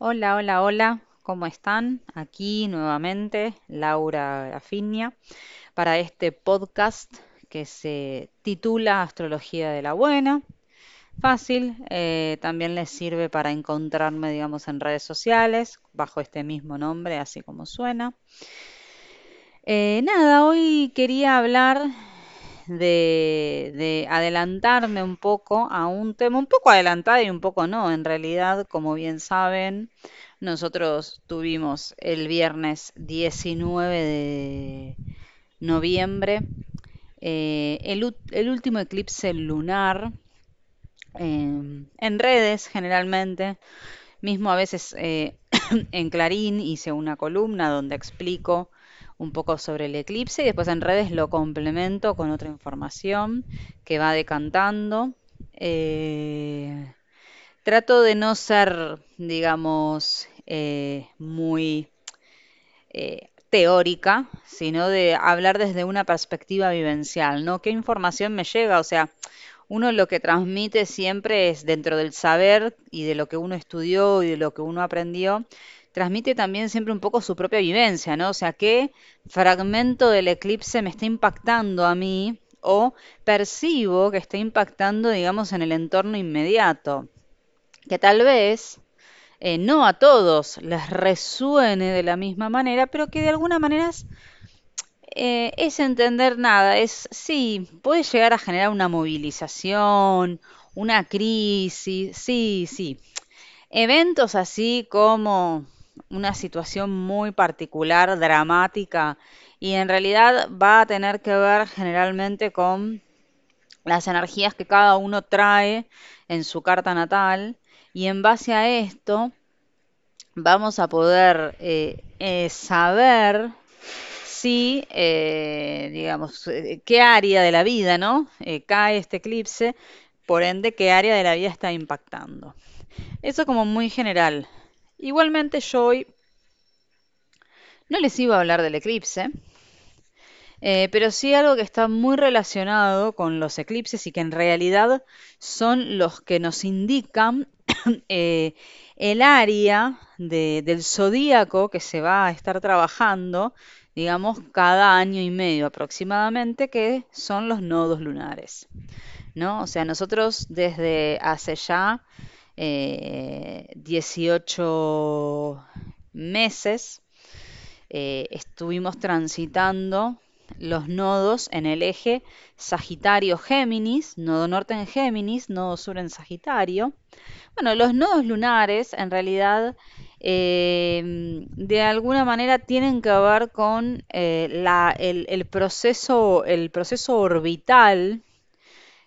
Hola, hola, hola, ¿cómo están? Aquí nuevamente Laura Grafinia para este podcast que se titula Astrología de la Buena. Fácil, eh, también les sirve para encontrarme, digamos, en redes sociales bajo este mismo nombre, así como suena. Eh, nada, hoy quería hablar de, de adelantarme un poco a un tema, un poco adelantado y un poco no. En realidad, como bien saben, nosotros tuvimos el viernes 19 de noviembre eh, el, el último eclipse lunar eh, en redes generalmente. Mismo a veces eh, en Clarín hice una columna donde explico un poco sobre el eclipse y después en redes lo complemento con otra información que va decantando. Eh, trato de no ser, digamos, eh, muy eh, teórica, sino de hablar desde una perspectiva vivencial, ¿no? ¿Qué información me llega? O sea, uno lo que transmite siempre es dentro del saber y de lo que uno estudió y de lo que uno aprendió, transmite también siempre un poco su propia vivencia, ¿no? O sea, qué fragmento del eclipse me está impactando a mí o percibo que está impactando, digamos, en el entorno inmediato, que tal vez eh, no a todos les resuene de la misma manera, pero que de alguna manera es, eh, es entender nada, es sí, puede llegar a generar una movilización, una crisis, sí, sí. Eventos así como una situación muy particular, dramática, y en realidad va a tener que ver generalmente con las energías que cada uno trae en su carta natal, y en base a esto vamos a poder eh, eh, saber si, eh, digamos, eh, qué área de la vida, ¿no? Eh, cae este eclipse, por ende, qué área de la vida está impactando. Eso como muy general. Igualmente yo hoy no les iba a hablar del eclipse, eh, pero sí algo que está muy relacionado con los eclipses y que en realidad son los que nos indican eh, el área de- del zodíaco que se va a estar trabajando, digamos, cada año y medio aproximadamente, que son los nodos lunares, ¿no? O sea, nosotros desde hace ya eh, 18 meses eh, estuvimos transitando los nodos en el eje Sagitario-Géminis, nodo norte en Géminis, nodo sur en Sagitario. Bueno, los nodos lunares en realidad eh, de alguna manera tienen que ver con eh, la- el proceso, el proceso orbital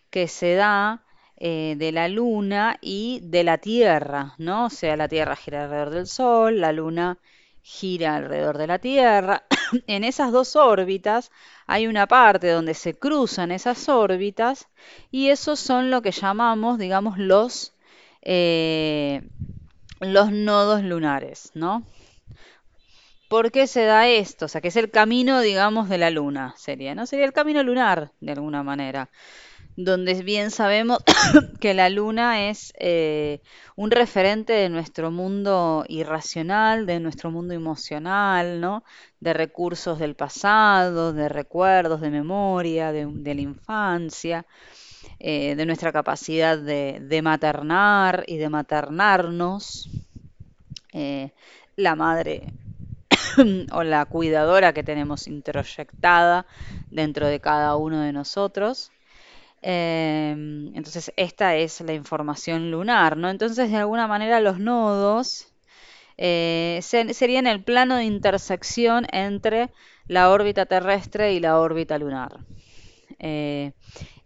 que se da eh, de la Luna y de la Tierra, ¿no? O sea, la Tierra gira alrededor del Sol, la Luna gira alrededor de la Tierra. En esas dos órbitas hay una parte donde se cruzan esas órbitas y esos son lo que llamamos, digamos, los, eh, los nodos lunares, ¿no? ¿Por qué se da esto? O sea, que es el camino, digamos, de la Luna, sería, ¿no? Sería el camino lunar, de alguna manera donde bien sabemos que la luna es eh, un referente de nuestro mundo irracional, de nuestro mundo emocional, ¿no? De recursos del pasado, de recuerdos, de memoria, de, la infancia, eh, de nuestra capacidad de, de maternar y de maternarnos. eh, la madre o la cuidadora que tenemos introyectada dentro de cada uno de nosotros. Eh, entonces, esta es la información lunar, ¿no? Entonces, de alguna manera, los nodos eh, se- serían el plano de intersección entre la órbita terrestre y la órbita lunar. Eh,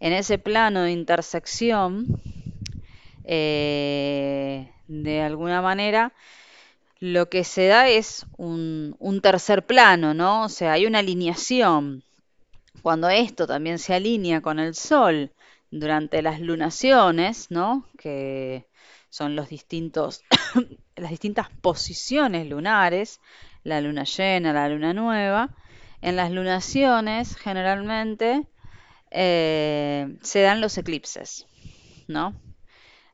en ese plano de intersección, eh, de alguna manera, lo que se da es un, un tercer plano, ¿no? O sea, hay una alineación cuando esto también se alinea con el Sol durante las lunaciones, ¿no? Que son los distintos, las distintas posiciones lunares, la luna llena, la luna nueva. En las lunaciones, generalmente, eh, se dan los eclipses, ¿no?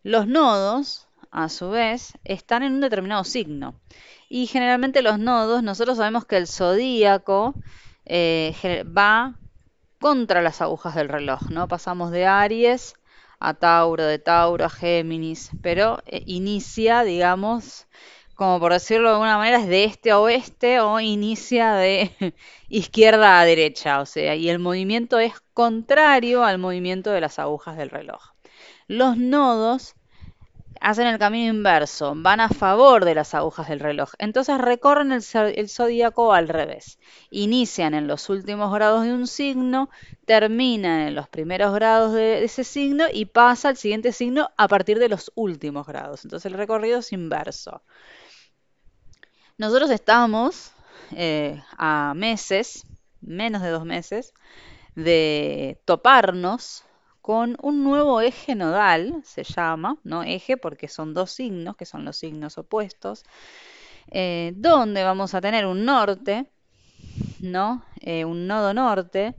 Los nodos a su vez, están en un determinado signo. Y generalmente los nodos, nosotros sabemos que el zodíaco eh, va contra las agujas del reloj, ¿no? Pasamos de Aries a Tauro, de Tauro a Géminis, pero eh, inicia, digamos, como por decirlo de alguna manera, es de este a oeste o inicia de izquierda a derecha, o sea, y el movimiento es contrario al movimiento de las agujas del reloj. Los nodos hacen el camino inverso, van a favor de las agujas del reloj. Entonces recorren el, zodíaco al revés. Inician en los últimos grados de un signo, terminan en los primeros grados de ese signo y pasa al siguiente signo a partir de los últimos grados. Entonces el recorrido es inverso. Nosotros estamos eh, a meses, menos de dos meses, de toparnos con un nuevo eje nodal, se llama, ¿no? Eje porque son dos signos, que son los signos opuestos, eh, donde vamos a tener un norte, ¿no? Eh, un nodo norte,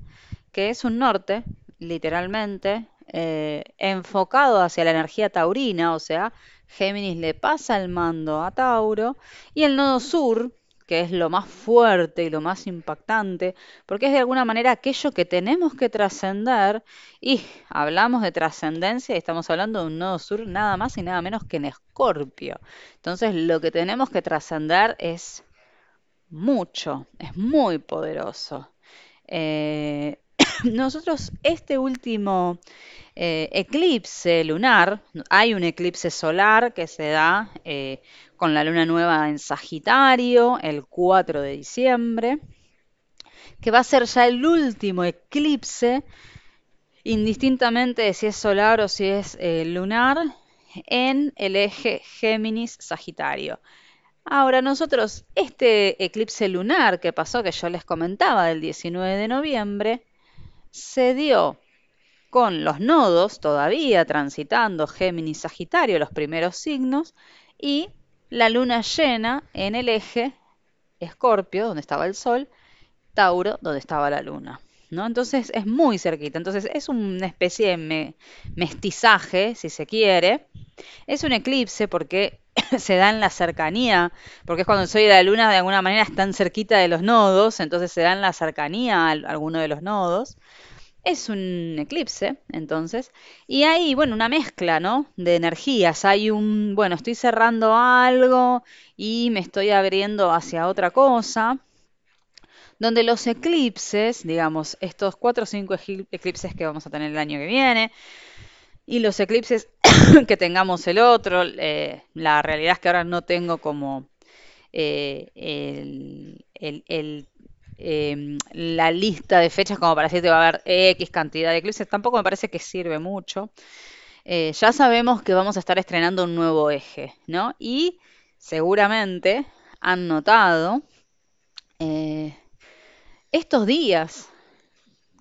que es un norte, literalmente, eh, enfocado hacia la energía taurina, o sea, Géminis le pasa el mando a Tauro, y el nodo sur, que es lo más fuerte y lo más impactante, porque es de alguna manera aquello que tenemos que trascender y hablamos de trascendencia y estamos hablando de un nodo sur nada más y nada menos que en Escorpio. Entonces lo que tenemos que trascender es mucho, es muy poderoso. Eh, nosotros este último eh, eclipse lunar, hay un eclipse solar que se da eh, con la luna nueva en Sagitario el 4 de diciembre, que va a ser ya el último eclipse, indistintamente de si es solar o si es eh, lunar, en el eje Géminis-Sagitario. Ahora nosotros, este eclipse lunar que pasó, que yo les comentaba, del 19 de noviembre, se dio con los nodos todavía transitando Géminis-Sagitario, los primeros signos, y la luna llena en el eje Escorpio, donde estaba el Sol, Tauro, donde estaba la luna. ¿no? Entonces es muy cerquita. Entonces es una especie de mestizaje, si se quiere. Es un eclipse porque se da en la cercanía, porque es cuando el Sol y la Luna de alguna manera están cerquita de los nodos, entonces se da en la cercanía a alguno de los nodos. Es un eclipse, entonces, y hay, bueno, una mezcla, ¿no? De energías. Hay un, bueno, estoy cerrando algo y me estoy abriendo hacia otra cosa. Donde los eclipses, digamos, estos cuatro o cinco eclipses que vamos a tener el año que viene, y los eclipses que tengamos el otro, eh, la realidad es que ahora no tengo como eh, el, el Em, la lista de fechas como para decirte va a haber X cantidad de eclipses, tampoco me parece que sirve mucho. Eh, ya sabemos que vamos a estar estrenando un nuevo eje, ¿no? Y seguramente han notado eh, estos días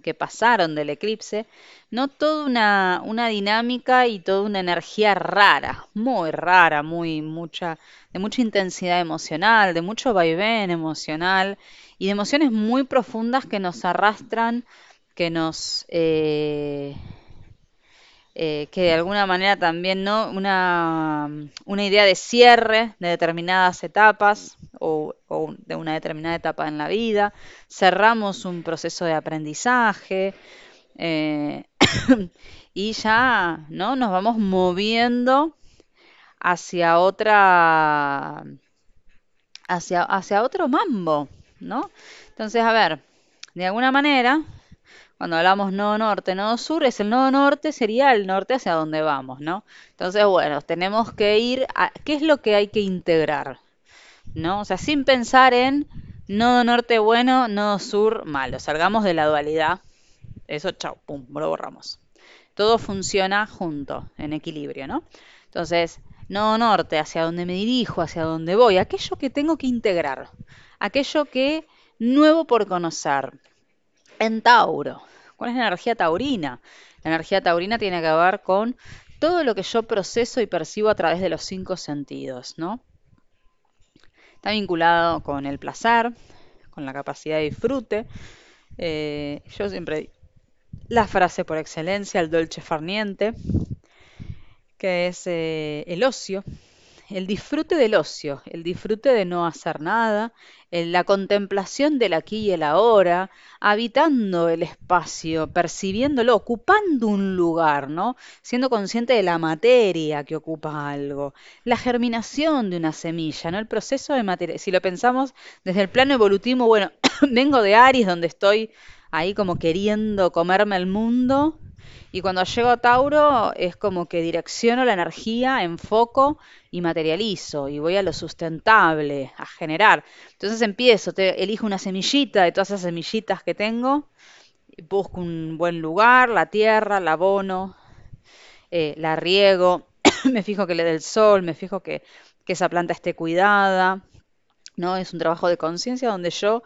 que pasaron del eclipse, no toda una, una, dinámica y toda una energía rara, muy rara, muy mucha, de mucha intensidad emocional, de mucho vaivén emocional y de emociones muy profundas que nos arrastran, que nos eh, eh, que de alguna manera también no una, una, idea de cierre de determinadas etapas o, de una determinada etapa en la vida, cerramos un proceso de aprendizaje eh, y ya no nos vamos moviendo hacia otra hacia, hacia otro mambo, ¿no? Entonces, a ver, de alguna manera, cuando hablamos nodo norte, nodo sur, es el nodo norte, sería el norte hacia donde vamos, ¿no? Entonces, bueno, tenemos que ir a qué es lo que hay que integrar, ¿no? O sea, sin pensar en nodo norte bueno, nodo sur malo. Salgamos de la dualidad. Eso, chao, pum, lo borramos. Todo funciona junto, en equilibrio, ¿no? Entonces, nodo norte, hacia donde me dirijo, hacia donde voy, aquello que tengo que integrar aquello que nuevo por conocer. En Tauro, ¿cuál es la energía taurina? La energía taurina tiene que ver con todo lo que yo proceso y percibo a través de los cinco sentidos, ¿no? Está vinculado con el placer, con la capacidad de disfrute. Eh, yo siempre la frase por excelencia, el dolce farniente, que es eh, el ocio, el disfrute del ocio, el disfrute de no hacer nada, la contemplación del aquí y el ahora, habitando el espacio, percibiéndolo, ocupando un lugar, ¿no? Siendo consciente de la materia que ocupa algo, la germinación de una semilla, ¿no? El proceso de materia. Si lo pensamos desde el plano evolutivo, bueno, vengo de Aries, donde estoy ahí como queriendo comerme el mundo, y cuando llego a Tauro es como que direcciono la energía, enfoco y materializo y voy a lo sustentable, a generar. Entonces empiezo, te, elijo una semillita de todas esas semillitas que tengo, busco un buen lugar, la tierra, la abono, eh, la riego, me fijo que le dé el sol, me fijo que, que esa planta esté cuidada. ¿no? Es un trabajo de conciencia donde yo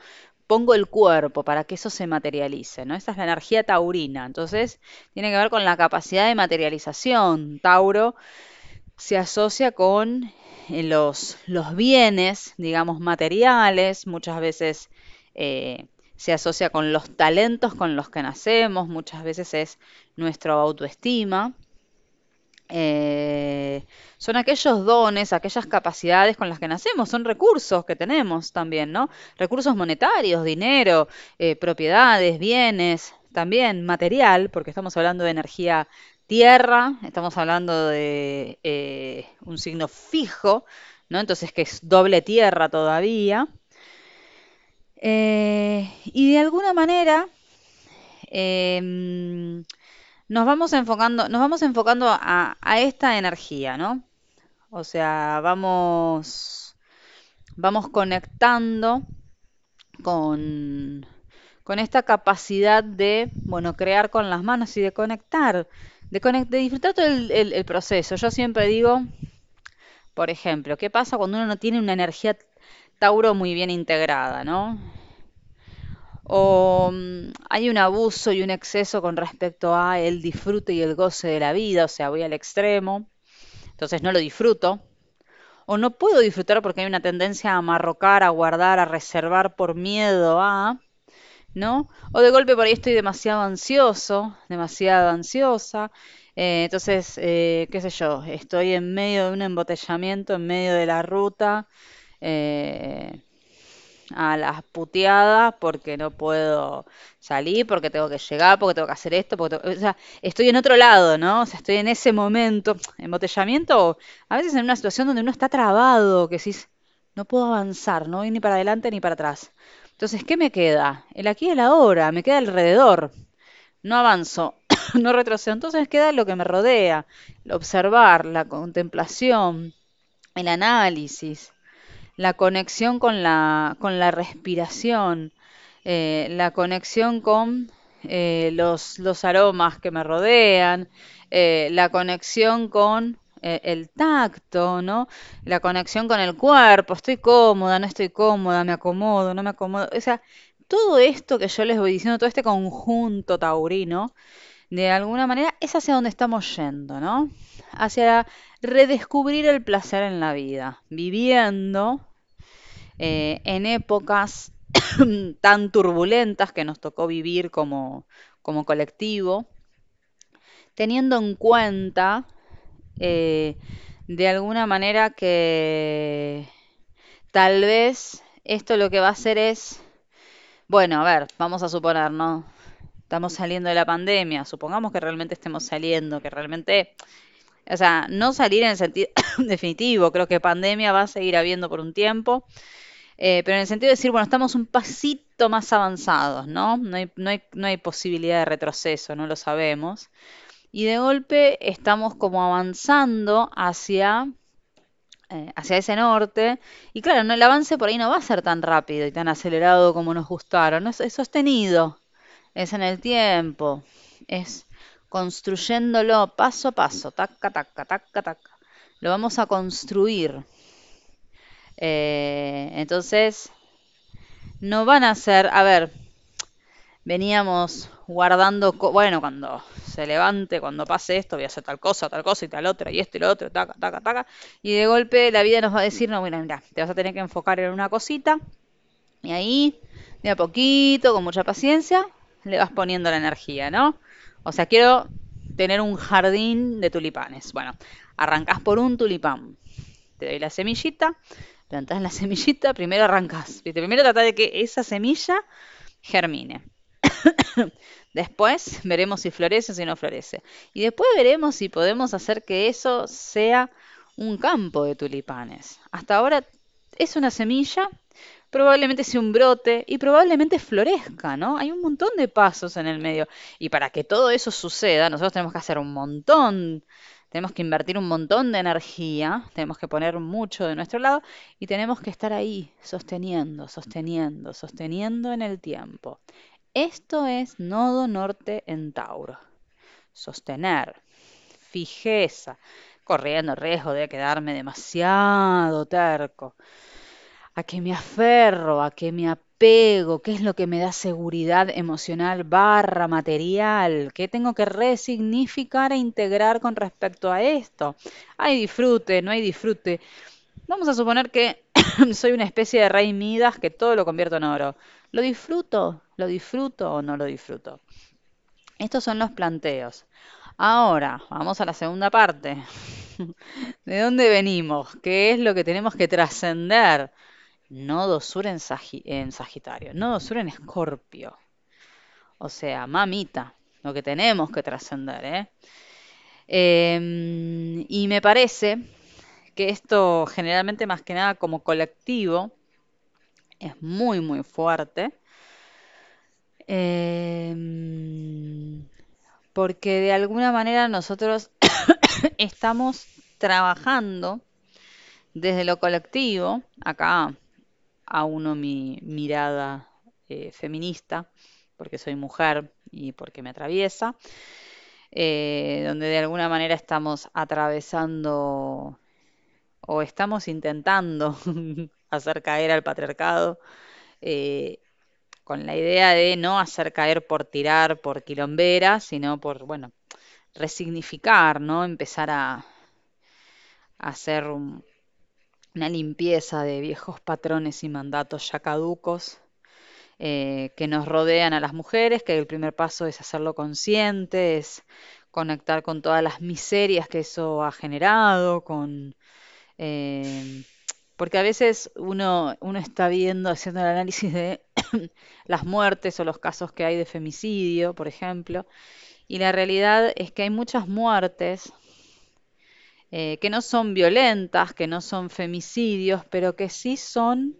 pongo el cuerpo para que eso se materialice, ¿no? Esa es la energía taurina. Entonces, tiene que ver con la capacidad de materialización. Tauro se asocia con eh, los, los bienes, digamos, materiales, muchas veces eh, se asocia con los talentos con los que nacemos, muchas veces es nuestra autoestima. Eh, son aquellos dones, aquellas capacidades con las que nacemos, son recursos que tenemos también, ¿no? Recursos monetarios, dinero, eh, propiedades, bienes, también material, porque estamos hablando de energía tierra, estamos hablando de eh, un signo fijo, ¿no? Entonces que es doble tierra todavía. y de alguna manera, em, nos vamos enfocando, nos vamos enfocando a, esta energía, ¿no? O sea, vamos, vamos conectando con, con esta capacidad de, bueno, crear con las manos y de conectar, de, de disfrutar todo el, proceso. Yo siempre digo, por ejemplo, ¿qué pasa cuando uno no tiene una energía Tauro muy bien integrada, ¿no? O mm, hay un abuso y un exceso con respecto a el disfrute y el goce de la vida, o sea, voy al extremo, entonces no lo disfruto, o no puedo disfrutar porque hay una tendencia a amarrocar, a guardar, a reservar por miedo a, ¿no? O de golpe por ahí estoy demasiado ansioso, demasiado ansiosa, eh, entonces, eh, qué sé yo, estoy en medio de un embotellamiento, en medio de la ruta, eh, a las puteadas porque no puedo salir, porque tengo que llegar, porque tengo que hacer esto, porque o sea, estoy en otro lado, ¿no? O sea, estoy en ese momento, embotellamiento, a veces en una situación donde uno está trabado, que decís, no puedo avanzar, no voy ni para adelante ni para atrás. Entonces, ¿qué me queda? El aquí y el ahora, me queda alrededor. No avanzo, no retrocedo. Entonces queda lo que me rodea, el observar, la contemplación, el análisis la conexión con la, con la respiración, eh, la conexión con eh, los, los, aromas que me rodean, eh, la conexión con el tacto, ¿no? La conexión con el cuerpo, estoy cómoda, no estoy cómoda, me acomodo, no me acomodo. O sea, todo esto que yo les voy diciendo, todo este conjunto taurino, de alguna manera es hacia donde estamos yendo, ¿no? Hacia redescubrir el placer en la vida, viviendo eh, en épocas tan turbulentas que nos tocó vivir como, colectivo, teniendo en cuenta eh, de alguna manera que tal vez esto lo que va a hacer es, bueno, a ver, vamos a suponer, ¿no? Estamos saliendo de la pandemia, supongamos que realmente estemos saliendo, que realmente, o sea, no salir en el sentido definitivo, creo que pandemia va a seguir habiendo por un tiempo, eh, pero en el sentido de decir, bueno, estamos un pasito más avanzados, ¿no? No hay, no hay, no hay posibilidad de retroceso, no lo sabemos. Y de golpe estamos como avanzando hacia, eh, hacia ese norte. Y claro, no, el avance por ahí no va a ser tan rápido y tan acelerado como nos gustaron. Es, es sostenido, es en el tiempo, es construyéndolo paso a paso, taca, taca, taca, taca. Lo vamos a construir. Eh, entonces, no van a ser, a ver, veníamos guardando, bueno, cuando se levante, cuando pase esto, voy a hacer tal cosa, tal cosa y tal otra, y esto y lo otro, taca, taca, taca, y de golpe la vida nos va a decir, no, mira, mira, te vas a tener que enfocar en una cosita, y ahí, de a poquito, con mucha paciencia, le vas poniendo la energía, ¿no? O sea, quiero tener un jardín de tulipanes. Bueno, arrancás por un tulipán. Te doy la semillita, plantás la semillita, primero arrancás. Primero trata de que esa semilla germine. después veremos si florece o si no florece. Y después veremos si podemos hacer que eso sea un campo de tulipanes. Hasta ahora es una semilla, probablemente sea un brote y probablemente florezca, ¿no? Hay un montón de pasos en el medio. Y para que todo eso suceda, nosotros tenemos que hacer un montón, tenemos que invertir un montón de energía, tenemos que poner mucho de nuestro lado y tenemos que estar ahí, sosteniendo, sosteniendo, sosteniendo en el tiempo. Esto es nodo norte en Tauro. Sostener, fijeza, corriendo riesgo de quedarme demasiado terco. A que me aferro, a que me apego, qué es lo que me da seguridad emocional barra material, qué tengo que resignificar e integrar con respecto a esto. Hay disfrute, no hay disfrute. Vamos a suponer que soy una especie de rey Midas que todo lo convierto en oro. ¿Lo disfruto? ¿Lo disfruto o no lo disfruto? Estos son los planteos. Ahora, vamos a la segunda parte. ¿De dónde venimos? ¿Qué es lo que tenemos que trascender? Nodo sur en, Sagitario, nodo sur en Escorpio. O sea, mamita, lo que tenemos que trascender. ¿eh? Em, y me parece que esto generalmente más que nada como colectivo es muy, muy fuerte. Em, porque de alguna manera nosotros estamos trabajando desde lo colectivo, acá a uno mi mirada eh, feminista, porque soy mujer y porque me atraviesa, eh, donde de alguna manera estamos atravesando o estamos intentando hacer caer al patriarcado eh, con la idea de no hacer caer por tirar, por quilombera, sino por, bueno, resignificar, ¿no? Empezar a, hacer una limpieza de viejos patrones y mandatos ya caducos eh, que nos rodean a las mujeres, que el primer paso es hacerlo consciente, es conectar con todas las miserias que eso ha generado, con eh, porque a veces uno, uno está viendo, haciendo el análisis de las muertes o los casos que hay de femicidio, por ejemplo, y la realidad es que hay muchas muertes eh, que no son violentas, que no son femicidios, pero que sí son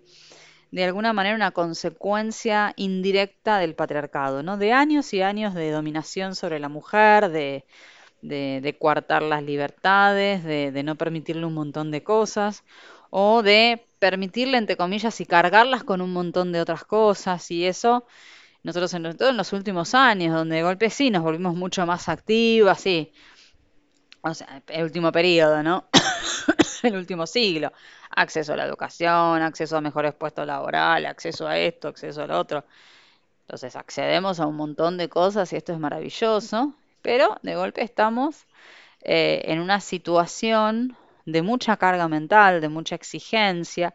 de alguna manera una consecuencia indirecta del patriarcado, ¿no? De años y años de dominación sobre la mujer, de, de, coartar las libertades, de, de, no permitirle un montón de cosas, o de permitirle, entre comillas, y cargarlas con un montón de otras cosas, y eso nosotros en, todo en los últimos años, donde de golpe sí nos volvimos mucho más activas, sí, el último periodo, ¿no? el último siglo, acceso a la educación, acceso a mejores puestos laborales, acceso a esto, acceso al otro. Entonces accedemos a un montón de cosas y esto es maravilloso, pero de golpe estamos eh, en una situación de mucha carga mental, de mucha exigencia,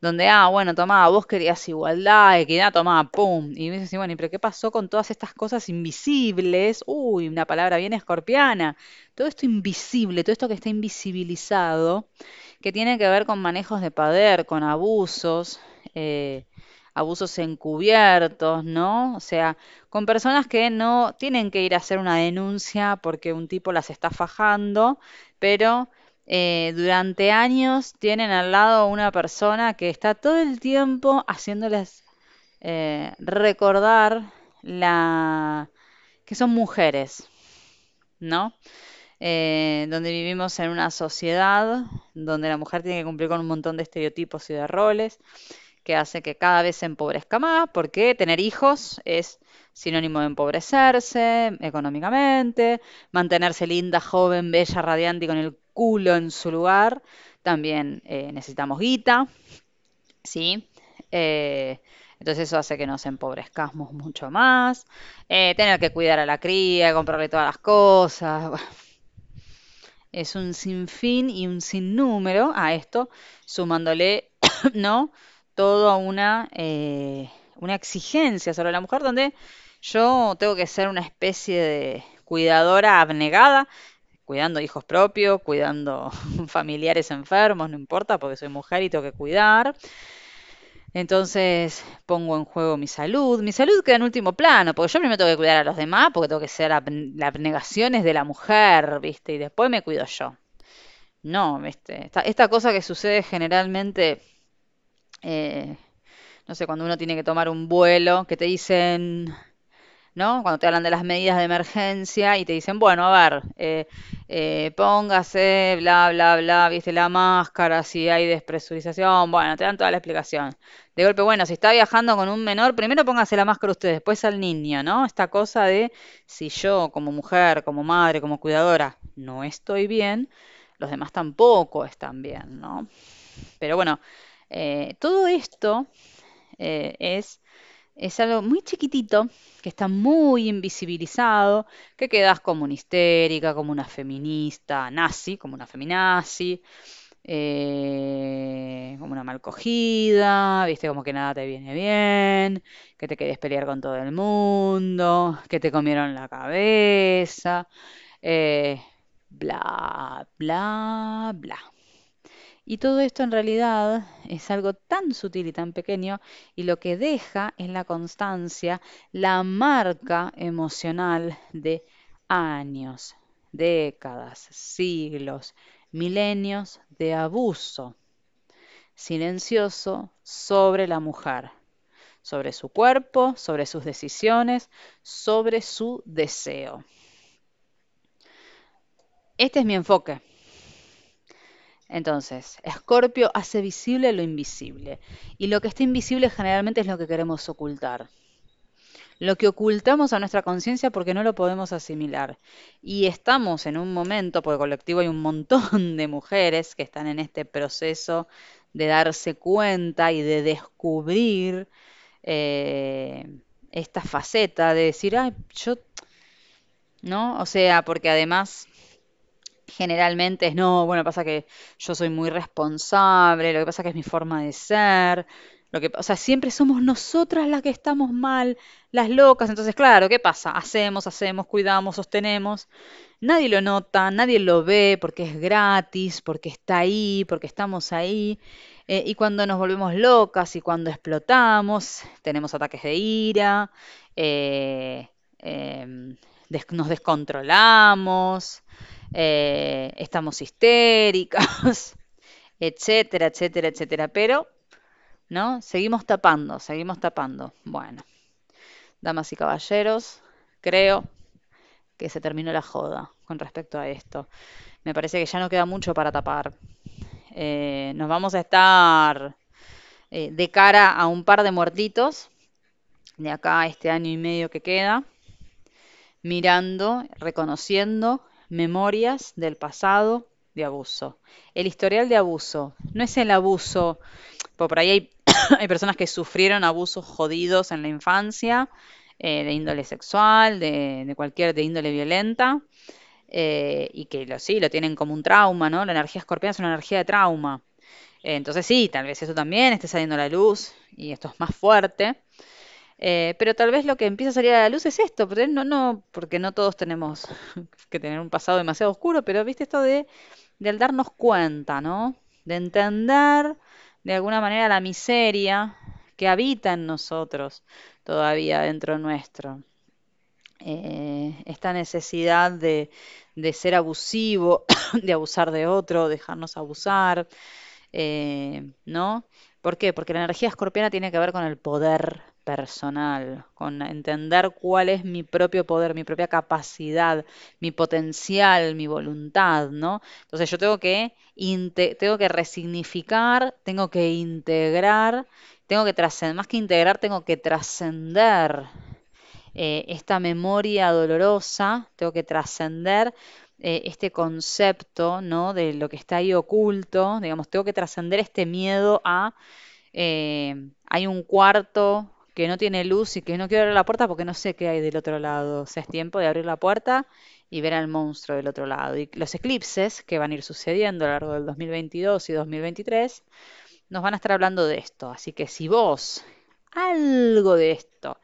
donde, ah, bueno, tomá, vos querías igualdad, equidad, tomá, pum. Y me dices, bueno, ¿y pero qué pasó con todas estas cosas invisibles? Uy, una palabra bien escorpiana. Todo esto invisible, todo esto que está invisibilizado, que tiene que ver con manejos de poder, con abusos, eh, abusos encubiertos, ¿no? O sea, con personas que no tienen que ir a hacer una denuncia porque un tipo las está fajando, pero eh, durante años tienen al lado una persona que está todo el tiempo haciéndoles eh, recordar la que son mujeres, ¿no? Eh, donde vivimos en una sociedad donde la mujer tiene que cumplir con un montón de estereotipos y de roles, que hace que cada vez se empobrezca más, porque tener hijos es sinónimo de empobrecerse económicamente, mantenerse linda, joven, bella, radiante y con el culo en su lugar, también eh, necesitamos guita, ¿sí? Eh, entonces eso hace que nos empobrezcamos mucho más, eh, tener que cuidar a la cría, comprarle todas las cosas. Es un sinfín y un sinnúmero a esto, sumándole, ¿no? Toda una, una exigencia sobre la mujer donde yo tengo que ser una especie de cuidadora abnegada cuidando hijos propios, cuidando familiares enfermos, no importa, porque soy mujer y tengo que cuidar. Entonces pongo en juego mi salud. Mi salud queda en último plano, porque yo primero tengo que cuidar a los demás, porque tengo que ser la, abnegación es de la mujer, ¿viste? Y después me cuido yo. No, ¿viste? Esta, esta cosa que sucede generalmente, eh, no sé, cuando uno tiene que tomar un vuelo, que te dicen, ¿no? Cuando te hablan de las medidas de emergencia y te dicen, bueno, a ver, eh, eh, póngase, bla, bla, bla, viste la máscara, si hay despresurización, bueno, te dan toda la explicación. De golpe, bueno, si está viajando con un menor, primero póngase la máscara usted, después al niño, ¿no? Esta cosa de si yo como mujer, como madre, como cuidadora, no estoy bien, los demás tampoco están bien, ¿no? Pero bueno, eh, todo esto es es algo muy chiquitito, que está muy invisibilizado, que quedas como una histérica, como una feminista nazi, como una feminazi, eh, como una mal cogida, viste, como que nada te viene bien, que te querés pelear con todo el mundo, que te comieron la cabeza, eh, bla, bla, bla. Y todo esto en realidad es algo tan sutil y tan pequeño y lo que deja es la constancia, la marca emocional de años, décadas, siglos, milenios de abuso silencioso sobre la mujer, sobre su cuerpo, sobre sus decisiones, sobre su deseo. Este es mi enfoque. Entonces, Escorpio hace visible lo invisible. Y lo que está invisible generalmente es lo que queremos ocultar. Lo que ocultamos a nuestra conciencia porque no lo podemos asimilar. Y estamos en un momento, porque colectivo hay un montón de mujeres que están en este proceso de darse cuenta y de descubrir eh, esta faceta de decir, ay, yo, ¿no? O sea, porque además generalmente es no, bueno, pasa que yo soy muy responsable, lo que pasa que es mi forma de ser, lo que, o sea, siempre somos nosotras las que estamos mal, las locas, entonces claro, ¿qué pasa? Hacemos, hacemos, cuidamos, sostenemos, nadie lo nota, nadie lo ve porque es gratis, porque está ahí, porque estamos ahí, eh, y cuando nos volvemos locas y cuando explotamos, tenemos ataques de ira, eh, em, nos descontrolamos, eh, estamos histéricas, etcétera, etcétera, etcétera. Pero, ¿no? Seguimos tapando, seguimos tapando. Bueno, damas y caballeros, creo que se terminó la joda con respecto a esto. Me parece que ya no queda mucho para tapar. Eh, nos vamos a estar eh, de cara a un par de muertitos de acá este año y medio que queda, mirando, reconociendo memorias del pasado de abuso. El historial de abuso no es el abuso, por ahí hay, hay personas que sufrieron abusos jodidos en la infancia, eh, de índole sexual, de, cualquier, de índole violenta, eh, y que lo, sí, lo tienen como un trauma, ¿no? La energía escorpiana es una energía de trauma. Eh, entonces sí, tal vez eso también esté saliendo a la luz y esto es más fuerte. Eh, pero tal vez lo que empieza a salir a la luz es esto, porque no, no, porque no todos tenemos que tener un pasado demasiado oscuro, pero viste esto de, darnos cuenta, ¿no? De entender de alguna manera la miseria que habita en nosotros todavía dentro nuestro. Eh, esta necesidad de, de, ser abusivo, de abusar de otro, dejarnos abusar, eh, ¿no? ¿Por qué? Porque la energía escorpiana tiene que ver con el poder personal, con entender cuál es mi propio poder, mi propia capacidad, mi potencial, mi voluntad, ¿no? Entonces yo tengo que, tengo que resignificar, tengo que integrar, tengo que trascender, más que integrar, tengo que trascender eh, esta memoria dolorosa, tengo que trascender eh, este concepto, ¿no? De lo que está ahí oculto, digamos, tengo que trascender este miedo a... Eh, hay un cuarto que no tiene luz y que no quiero abrir la puerta porque no sé qué hay del otro lado. O sea, es tiempo de abrir la puerta y ver al monstruo del otro lado. Y los eclipses que van a ir sucediendo a lo largo del 2022 y 2023 nos van a estar hablando de esto. Así que si vos algo de esto,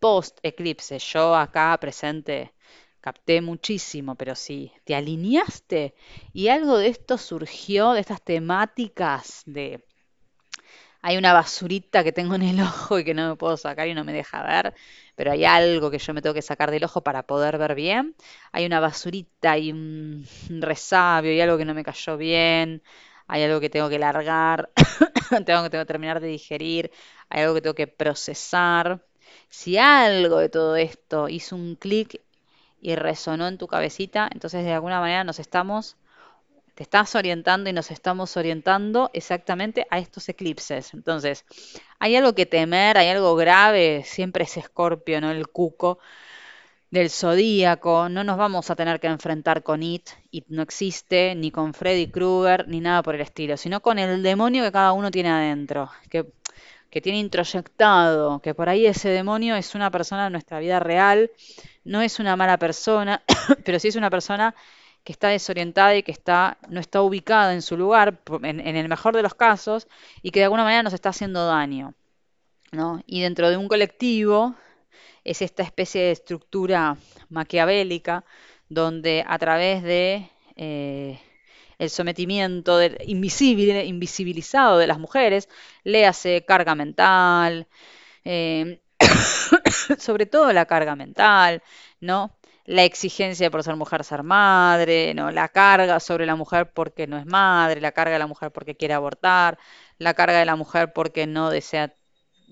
post eclipse, yo acá presente capté muchísimo, pero sí, te alineaste y algo de esto surgió, de estas temáticas de hay una basurita que tengo en el ojo y que no me puedo sacar y no me deja ver, pero hay algo que yo me tengo que sacar del ojo para poder ver bien. Hay una basurita y un resabio y algo que no me cayó bien. Hay algo que tengo que largar, tengo que, tengo que terminar de digerir, hay algo que tengo que procesar. Si algo de todo esto hizo un clic y resonó en tu cabecita, entonces de alguna manera nos estamos te estás orientando y nos estamos orientando exactamente a estos eclipses. Entonces, hay algo que temer, hay algo grave, siempre es Escorpio, ¿no? El cuco del zodíaco, no nos vamos a tener que enfrentar con It, It no existe, ni con Freddy Krueger, ni nada por el estilo, sino con el demonio que cada uno tiene adentro, que, que tiene introyectado, que por ahí ese demonio es una persona en nuestra vida real, no es una mala persona, pero sí es una persona que está desorientada y que está, no está ubicada en su lugar, en, el mejor de los casos, y que de alguna manera nos está haciendo daño. ¿no? Y dentro de un colectivo es esta especie de estructura maquiavélica donde a través de eh, el sometimiento invisible, invisibilizado de las mujeres, le hace carga mental, eh, sobre todo la carga mental, ¿no? La exigencia por ser mujer ser madre, ¿no? la carga sobre la mujer porque no es madre, la carga de la mujer porque quiere abortar, la carga de la mujer porque no desea,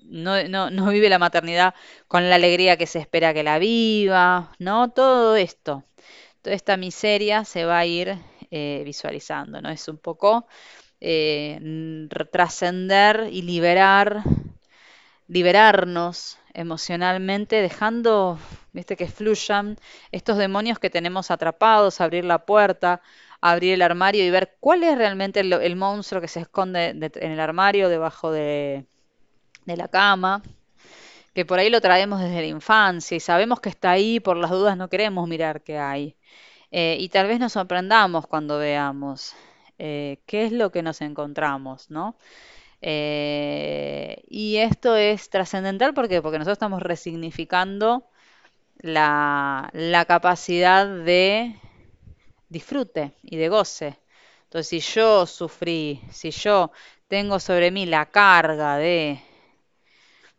no, no, vive la maternidad con la alegría que se espera que la viva, ¿no? Todo esto, toda esta miseria se va a ir eh, visualizando, ¿no? Es un poco eh, trascender y liberar, liberarnos emocionalmente, dejando, viste, que fluyan estos demonios que tenemos atrapados, abrir la puerta, abrir el armario y ver cuál es realmente el, monstruo que se esconde en el armario, debajo de, la cama, que por ahí lo traemos desde la infancia y sabemos que está ahí, por las dudas no queremos mirar qué hay. Eh, y tal vez nos sorprendamos cuando veamos eh, qué es lo que nos encontramos, ¿no? Eh, y esto es trascendental porque porque nosotros estamos resignificando la, la, capacidad de disfrute y de goce. Entonces, si yo sufrí, si yo tengo sobre mí la carga de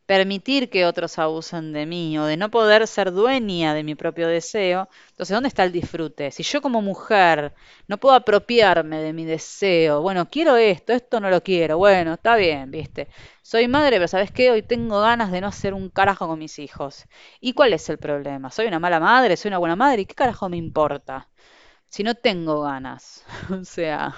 permitir que otros abusen de mí o de no poder ser dueña de mi propio deseo, entonces ¿dónde está el disfrute? Si yo como mujer no puedo apropiarme de mi deseo, bueno, quiero esto, esto no lo quiero, bueno, está bien, viste. Soy madre, pero ¿sabes qué? Hoy tengo ganas de no hacer un carajo con mis hijos. ¿Y cuál es el problema? ¿Soy una mala madre? ¿Soy una buena madre? ¿Y qué carajo me importa? Si no tengo ganas. o sea,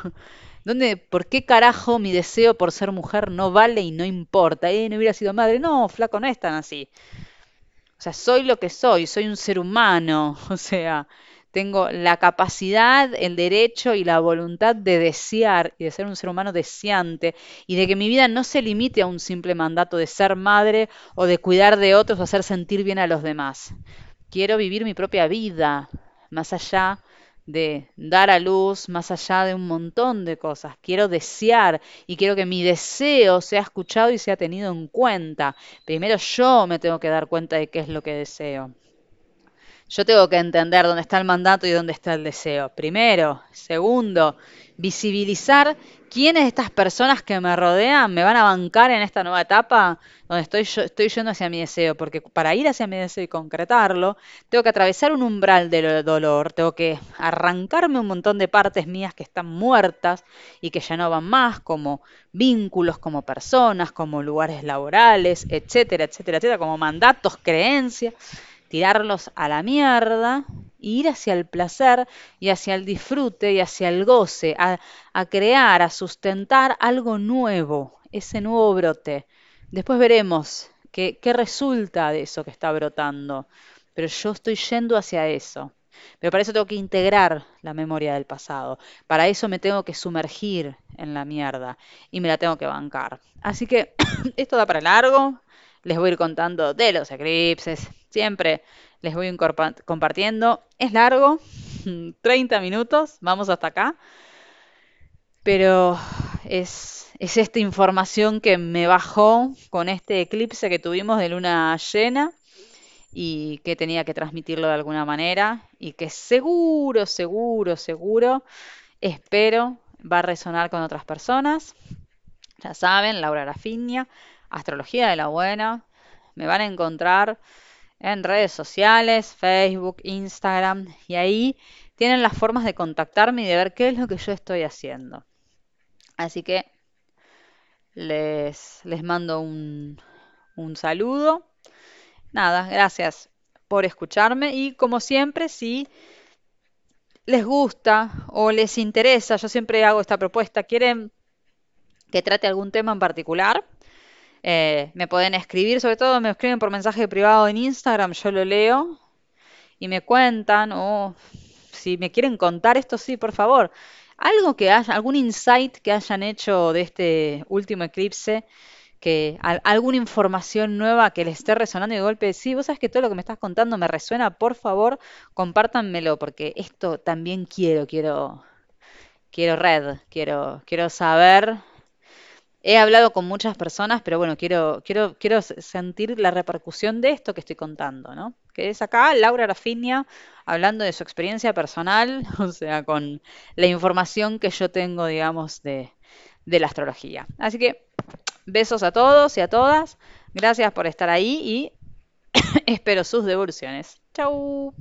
¿Dónde, ¿Por qué carajo mi deseo por ser mujer no vale y no importa? Eh, no hubiera sido madre. No, flaco, no es tan así. O sea, soy lo que soy, soy un ser humano. O sea, tengo la capacidad, el derecho y la voluntad de desear y de ser un ser humano deseante y de que mi vida no se limite a un simple mandato de ser madre o de cuidar de otros o hacer sentir bien a los demás. Quiero vivir mi propia vida, más allá de dar a luz más allá de un montón de cosas. Quiero desear y quiero que mi deseo sea escuchado y sea tenido en cuenta. Primero yo me tengo que dar cuenta de qué es lo que deseo. Yo tengo que entender dónde está el mandato y dónde está el deseo. Primero. Segundo, visibilizar quiénes de estas personas que me rodean me van a bancar en esta nueva etapa donde estoy, yo, estoy yendo hacia mi deseo, porque para ir hacia mi deseo y concretarlo, tengo que atravesar un umbral del dolor, tengo que arrancarme un montón de partes mías que están muertas y que ya no van más, como vínculos, como personas, como lugares laborales, etcétera, etcétera, etcétera, como mandatos, creencias tirarlos a la mierda e ir hacia el placer y hacia el disfrute y hacia el goce, a, crear, a sustentar algo nuevo, ese nuevo brote. Después veremos qué, qué resulta de eso que está brotando, pero yo estoy yendo hacia eso. Pero para eso tengo que integrar la memoria del pasado. Para eso me tengo que sumergir en la mierda y me la tengo que bancar. Así que esto da para largo. Les voy a ir contando de los eclipses, Siempre les voy compartiendo. Es largo, 30 minutos, vamos hasta acá. Pero es, es esta información que me bajó con este eclipse que tuvimos de luna llena y que tenía que transmitirlo de alguna manera y que seguro, seguro, seguro, espero va a resonar con otras personas. Ya saben, Laura Rafinia, Astrología de la Buena. Me van a encontrar en redes sociales, Facebook, Instagram, y ahí tienen las formas de contactarme y de ver qué es lo que yo estoy haciendo. Así que les, les mando un, un saludo. Nada, gracias por escucharme y como siempre, si les gusta o les interesa, yo siempre hago esta propuesta, quieren que trate algún tema en particular, eh, me pueden escribir, sobre todo me escriben por mensaje privado en Instagram, yo lo leo y me cuentan o si me quieren contar esto, sí, por favor. Algo que haya, algún insight que hayan hecho de este último eclipse, que alguna información nueva que les esté resonando y de golpe, sí, vos sabes que todo lo que me estás contando me resuena, por favor, compártanmelo, porque esto también quiero, quiero, quiero red, quiero, quiero saber He hablado con muchas personas, pero bueno, quiero, quiero, quiero sentir la repercusión de esto que estoy contando, ¿no? Que es acá Laura Rafinia hablando de su experiencia personal, o sea, con la información que yo tengo, digamos, de, de la astrología. Así que besos a todos y a todas. Gracias por estar ahí y espero sus devoluciones. Chau.